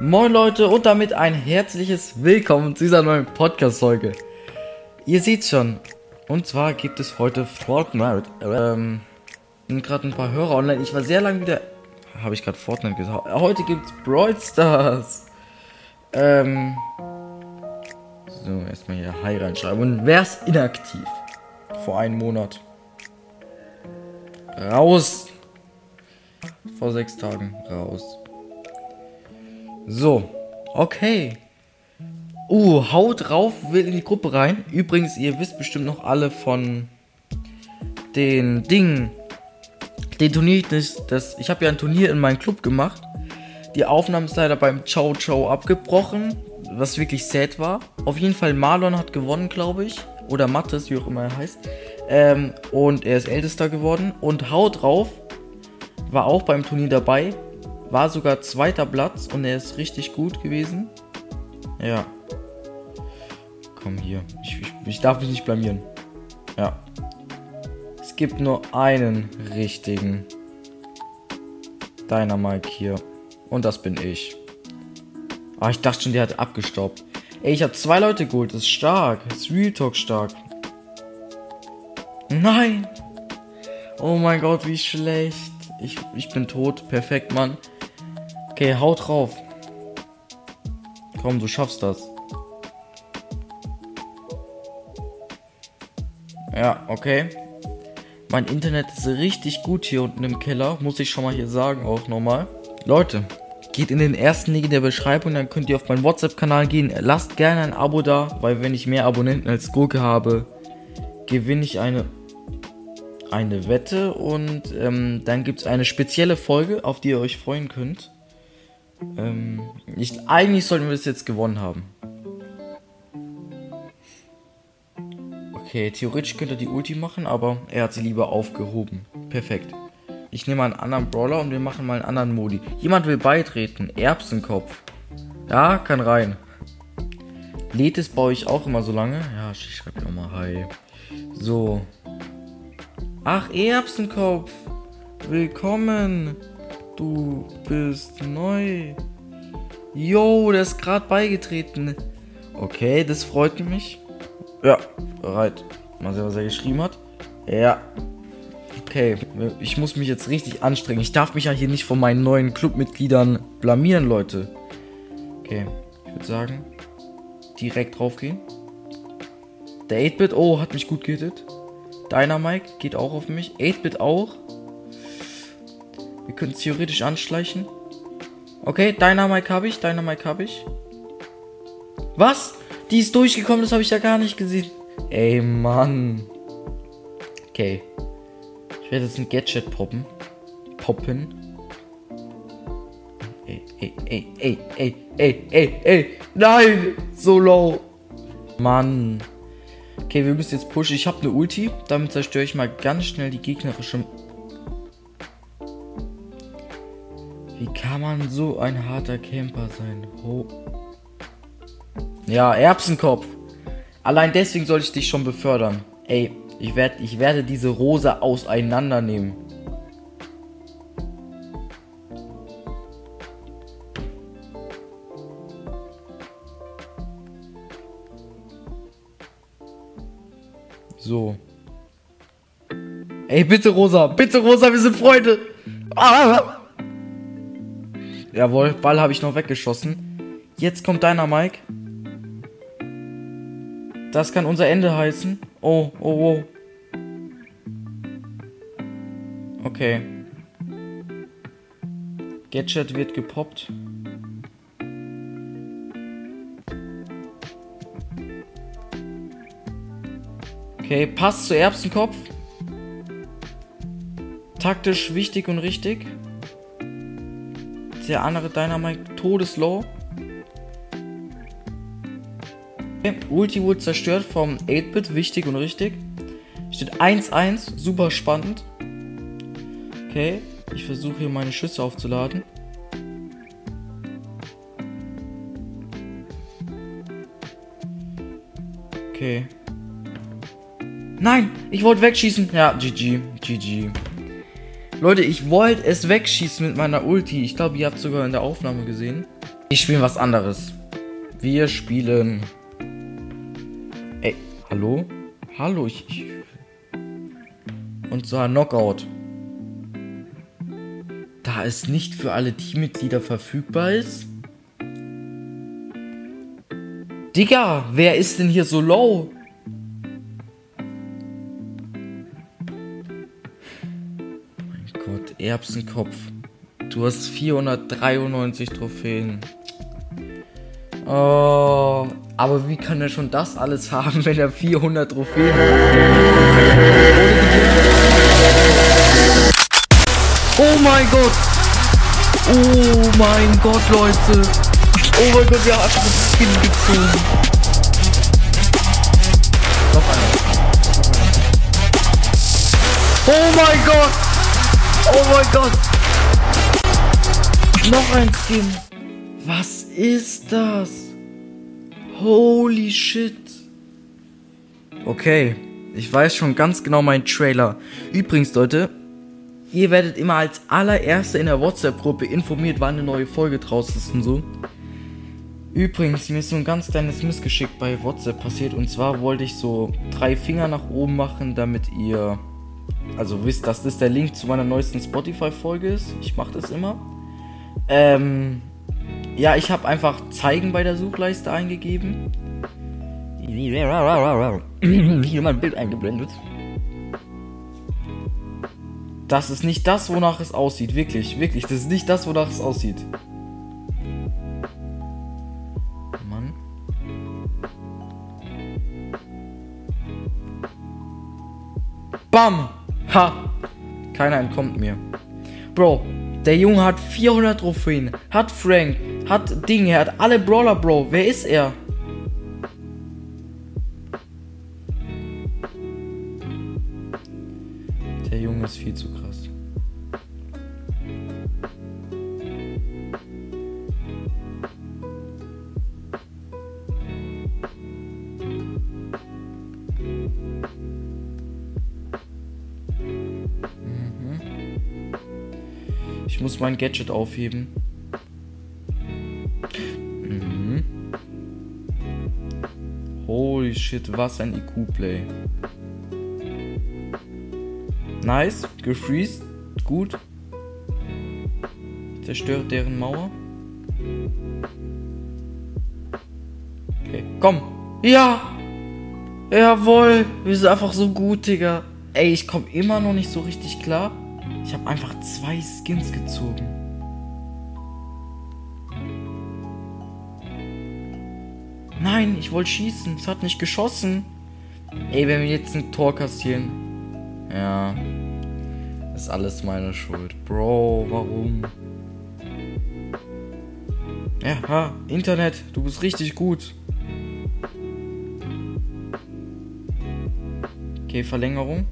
Moin Leute und damit ein herzliches Willkommen zu dieser neuen Podcast-Folge. Ihr seht schon, und zwar gibt es heute Fortnite. Ähm, sind gerade ein paar Hörer online. Ich war sehr lange wieder. Habe ich gerade Fortnite gesagt? Heute gibt's Brawl Stars. Ähm. So, erstmal hier Hi reinschreiben. Und wer ist inaktiv? Vor einem Monat. Raus! Vor sechs Tagen. Raus. So, okay. Uh, haut drauf, will in die Gruppe rein. Übrigens, ihr wisst bestimmt noch alle von den Dingen. Den Turnier, das, das ich habe ja ein Turnier in meinem Club gemacht. Die Aufnahme ist leider beim Ciao Ciao abgebrochen, was wirklich sad war. Auf jeden Fall Marlon hat gewonnen, glaube ich. Oder Mattes, wie auch immer er heißt. Ähm, und er ist ältester geworden. Und haut drauf war auch beim Turnier dabei war sogar zweiter Platz und er ist richtig gut gewesen. Ja. Komm hier. Ich, ich, ich darf mich nicht blamieren. Ja. Es gibt nur einen richtigen Dynamite hier. Und das bin ich. Ah, ich dachte schon, der hat abgestaubt. Ey, ich habe zwei Leute geholt. Das ist stark. Das ist Real Talk stark. Nein. Oh mein Gott, wie schlecht. Ich, ich bin tot. Perfekt, Mann. Okay, haut drauf. Komm, du schaffst das. Ja, okay. Mein Internet ist richtig gut hier unten im Keller, muss ich schon mal hier sagen, auch nochmal. Leute, geht in den ersten Link in der Beschreibung, dann könnt ihr auf meinen WhatsApp-Kanal gehen. Lasst gerne ein Abo da, weil wenn ich mehr Abonnenten als Gurke habe, gewinne ich eine, eine Wette und ähm, dann gibt es eine spezielle Folge, auf die ihr euch freuen könnt. Ähm, ich, eigentlich sollten wir das jetzt gewonnen haben. Okay, theoretisch könnte er die Ulti machen, aber er hat sie lieber aufgehoben. Perfekt. Ich nehme einen anderen Brawler und wir machen mal einen anderen Modi. Jemand will beitreten. Erbsenkopf. Ja, kann rein. Lädt es bei euch auch immer so lange? Ja, ich schreibe nochmal Hi. So. Ach, Erbsenkopf. Willkommen. Du bist neu. Yo, der ist gerade beigetreten. Okay, das freut mich. Ja, bereit. Mal sehen, was er geschrieben hat. Ja. Okay, ich muss mich jetzt richtig anstrengen. Ich darf mich ja hier nicht von meinen neuen Clubmitgliedern blamieren, Leute. Okay, ich würde sagen, direkt draufgehen. Der 8-Bit, oh, hat mich gut gehittet. Dynamite geht auch auf mich. 8-Bit auch. Wir können theoretisch anschleichen. Okay, Dynamite habe ich, Dynamite habe ich. Was? Die ist durchgekommen, das habe ich ja gar nicht gesehen. Ey, Mann. Okay. Ich werde jetzt ein Gadget poppen. Poppen. Ey, ey, ey, ey, ey, ey, ey, ey. Nein! So low. Mann. Okay, wir müssen jetzt pushen. Ich habe eine Ulti. Damit zerstöre ich mal ganz schnell die gegnerische Wie kann man so ein harter Camper sein? Oh. Ja, Erbsenkopf. Allein deswegen soll ich dich schon befördern. Ey, ich, werd, ich werde diese Rose auseinandernehmen. So. Ey, bitte Rosa, bitte Rosa, wir sind Freunde. Ah! Jawohl, Ball habe ich noch weggeschossen. Jetzt kommt deiner Mike. Das kann unser Ende heißen. Oh, oh, oh. Okay. Gadget wird gepoppt. Okay, passt zu Erbsenkopf. Taktisch wichtig und richtig. Der andere Dynamite todeslow. Okay. Ulti wurde zerstört vom 8-Bit, wichtig und richtig. Steht 1-1, super spannend. Okay, ich versuche hier meine Schüsse aufzuladen. Okay. Nein, ich wollte wegschießen. Ja, GG, GG. Leute, ich wollte es wegschießen mit meiner Ulti. Ich glaube, ihr habt sogar in der Aufnahme gesehen. Ich spiele was anderes. Wir spielen. Ey, hallo? Hallo, ich. ich und zwar Knockout. Da es nicht für alle Teammitglieder verfügbar ist. Digga, wer ist denn hier so low? Erbsenkopf. Du hast 493 Trophäen. Oh, aber wie kann er schon das alles haben, wenn er 400 Trophäen hat? Oh mein Gott! Oh mein Gott, Leute! Oh mein Gott, wir haben das Skin gezogen. Noch einer. Oh mein Gott! Oh mein Gott! Noch ein Skin. Was ist das? Holy shit. Okay, ich weiß schon ganz genau meinen Trailer. Übrigens, Leute, ihr werdet immer als allererste in der WhatsApp-Gruppe informiert, wann eine neue Folge draußen ist und so. Übrigens, mir ist so ein ganz kleines Missgeschick bei WhatsApp passiert. Und zwar wollte ich so drei Finger nach oben machen, damit ihr also wisst, dass das der Link zu meiner neuesten Spotify-Folge ist. Ich mache das immer. Ähm, ja, ich habe einfach zeigen bei der Suchleiste eingegeben. Hier mein Bild eingeblendet. Das ist nicht das, wonach es aussieht. Wirklich, wirklich. Das ist nicht das, wonach es aussieht. Mann. Bam! Ha! Keiner entkommt mir. Bro, der Junge hat 400 Trophäen, hat Frank, hat Ding, er hat alle Brawler, Bro. Wer ist er? Der Junge ist viel zu krass. Mein Gadget aufheben. Mhm. Holy shit, was ein IQ-Play. Nice, gefreezed, gut. Zerstört deren Mauer. Okay, komm. Ja! Jawohl! Wir sind einfach so gut, Digga. Ey, ich komme immer noch nicht so richtig klar. Ich habe einfach zwei Skins gezogen. Nein, ich wollte schießen. Es hat nicht geschossen. Ey, wenn wir jetzt ein Tor kassieren. Ja. Ist alles meine Schuld. Bro, warum? Ja, ha, Internet, du bist richtig gut. Okay, Verlängerung.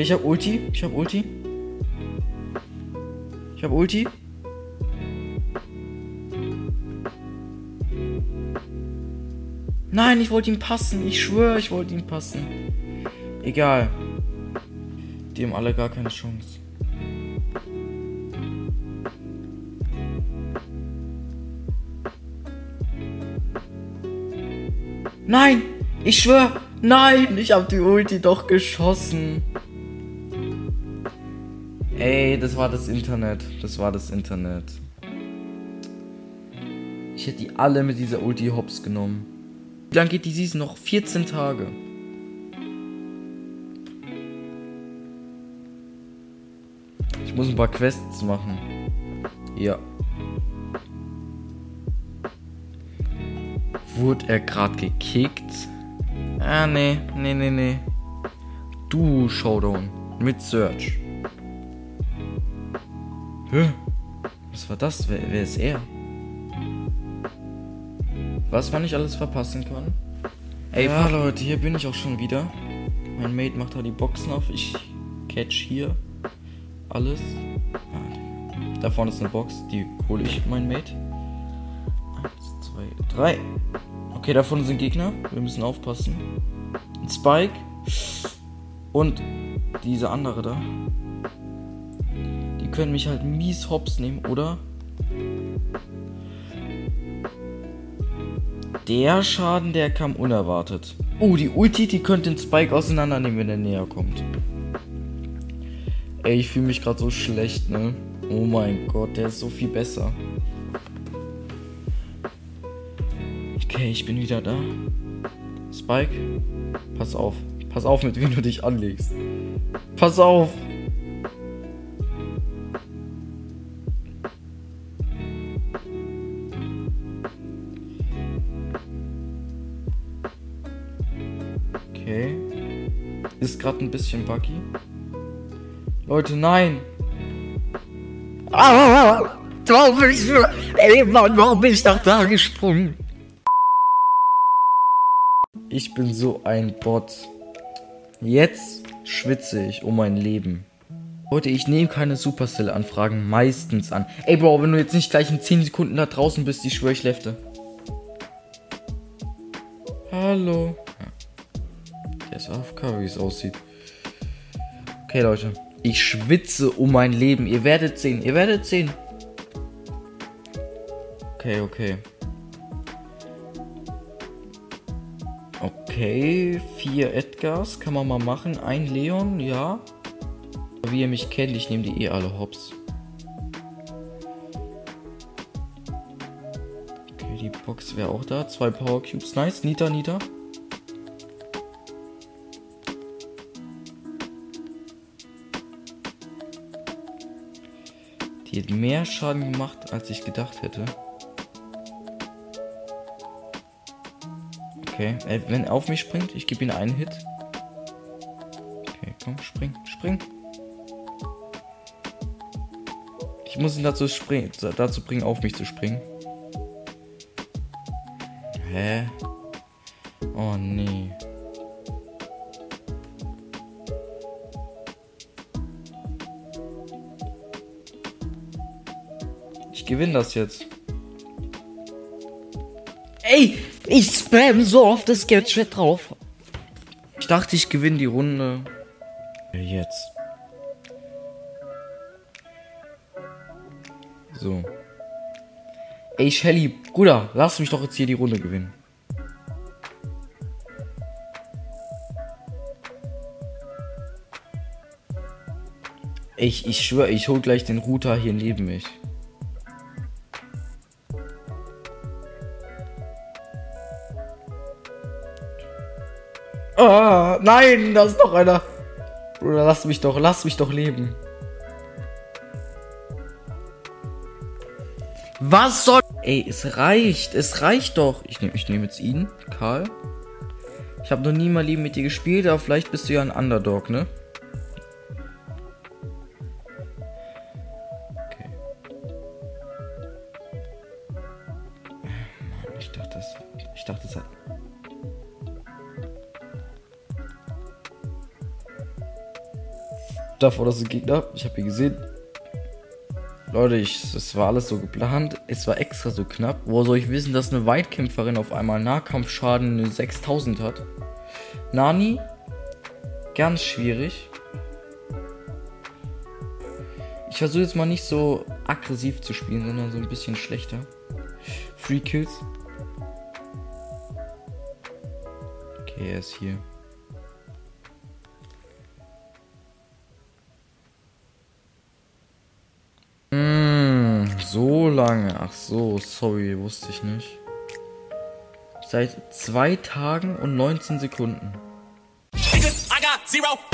Okay, ich hab Ulti. Ich hab Ulti. Ich hab Ulti. Nein, ich wollte ihn passen. Ich schwöre, ich wollte ihn passen. Egal. Die haben alle gar keine Chance. Nein! Ich schwöre! Nein! Ich hab die Ulti doch geschossen. Ey, das war das Internet. Das war das Internet. Ich hätte die alle mit dieser Ulti hops genommen. Wie lange geht die Season noch? 14 Tage. Ich muss ein paar Quests machen. Ja. Wurde er gerade gekickt? Ah, nee, nee, nee, nee. Du Showdown mit Search. Hä? Was war das? Wer, wer ist er? Was man nicht alles verpassen kann? Ey, ja, Leute, hier bin ich auch schon wieder. Mein Mate macht da die Boxen auf. Ich catch hier alles. Da vorne ist eine Box, die hole ich, mein Mate. Eins, zwei, drei. Okay, da vorne sind Gegner. Wir müssen aufpassen. Ein Spike. Und diese andere da. Die können mich halt mies hops nehmen, oder? Der Schaden, der kam unerwartet. Oh, die Ulti, die könnte den Spike auseinandernehmen, wenn er näher kommt. Ey, ich fühle mich gerade so schlecht, ne? Oh mein Gott, der ist so viel besser. Okay, ich bin wieder da. Spike, pass auf. Pass auf, mit wem du dich anlegst. Pass auf! Gerade ein bisschen buggy. Leute, nein! Ah, warum bist du, ey Mann, warum bist du doch da gesprungen? Ich bin so ein Bot. Jetzt schwitze ich um mein Leben. Leute, ich nehme keine Supercell-Anfragen meistens an. Ey, Bro, wenn du jetzt nicht gleich in 10 Sekunden da draußen bist, ich schwöre, ich lefte. Hallo. Der ist AFK, wie es aussieht. Okay, Leute. Ich schwitze um mein Leben. Ihr werdet sehen. Ihr werdet sehen. Okay, okay. Okay, vier Edgars kann man mal machen. Ein Leon, ja. Wie ihr mich kennt, ich nehme die eh alle hops. Okay, die Box wäre auch da. Zwei Power Cubes. Nice. Nita, Nita. Die hat mehr Schaden gemacht, als ich gedacht hätte. Okay, äh, wenn er auf mich springt, ich gebe ihm einen Hit. Okay, komm, spring, spring. Ich muss ihn dazu, springen, dazu bringen, auf mich zu springen. Hä? Oh nee. Gewinne das jetzt. Ey, ich spam so oft das Gadget drauf. Ich dachte, ich gewinne die Runde. Jetzt. So. Ey, Shelly, Bruder, lass mich doch jetzt hier die Runde gewinnen. Ich, ich schwöre, ich hol gleich den Router hier neben mich. Ah, nein, da ist noch einer. Bruder, lass mich doch, lass mich doch leben. Was soll. Ey, es reicht, es reicht doch. Ich nehme ich nehm jetzt ihn, Karl. Ich habe noch nie mal Leben mit dir gespielt, aber vielleicht bist du ja ein Underdog, ne? Davor, das ist ein Gegner. Ich habe ihn gesehen. Leute, ich, es war alles so geplant. Es war extra so knapp. Woher soll ich wissen, dass eine Weitkämpferin auf einmal Nahkampfschaden 6000 hat? Nani? Ganz schwierig. Ich versuche jetzt mal nicht so aggressiv zu spielen, sondern so ein bisschen schlechter. Free Kills. Okay, er ist hier. So lange. Ach so, sorry, wusste ich nicht. Seit zwei Tagen und 19 Sekunden. I got zero.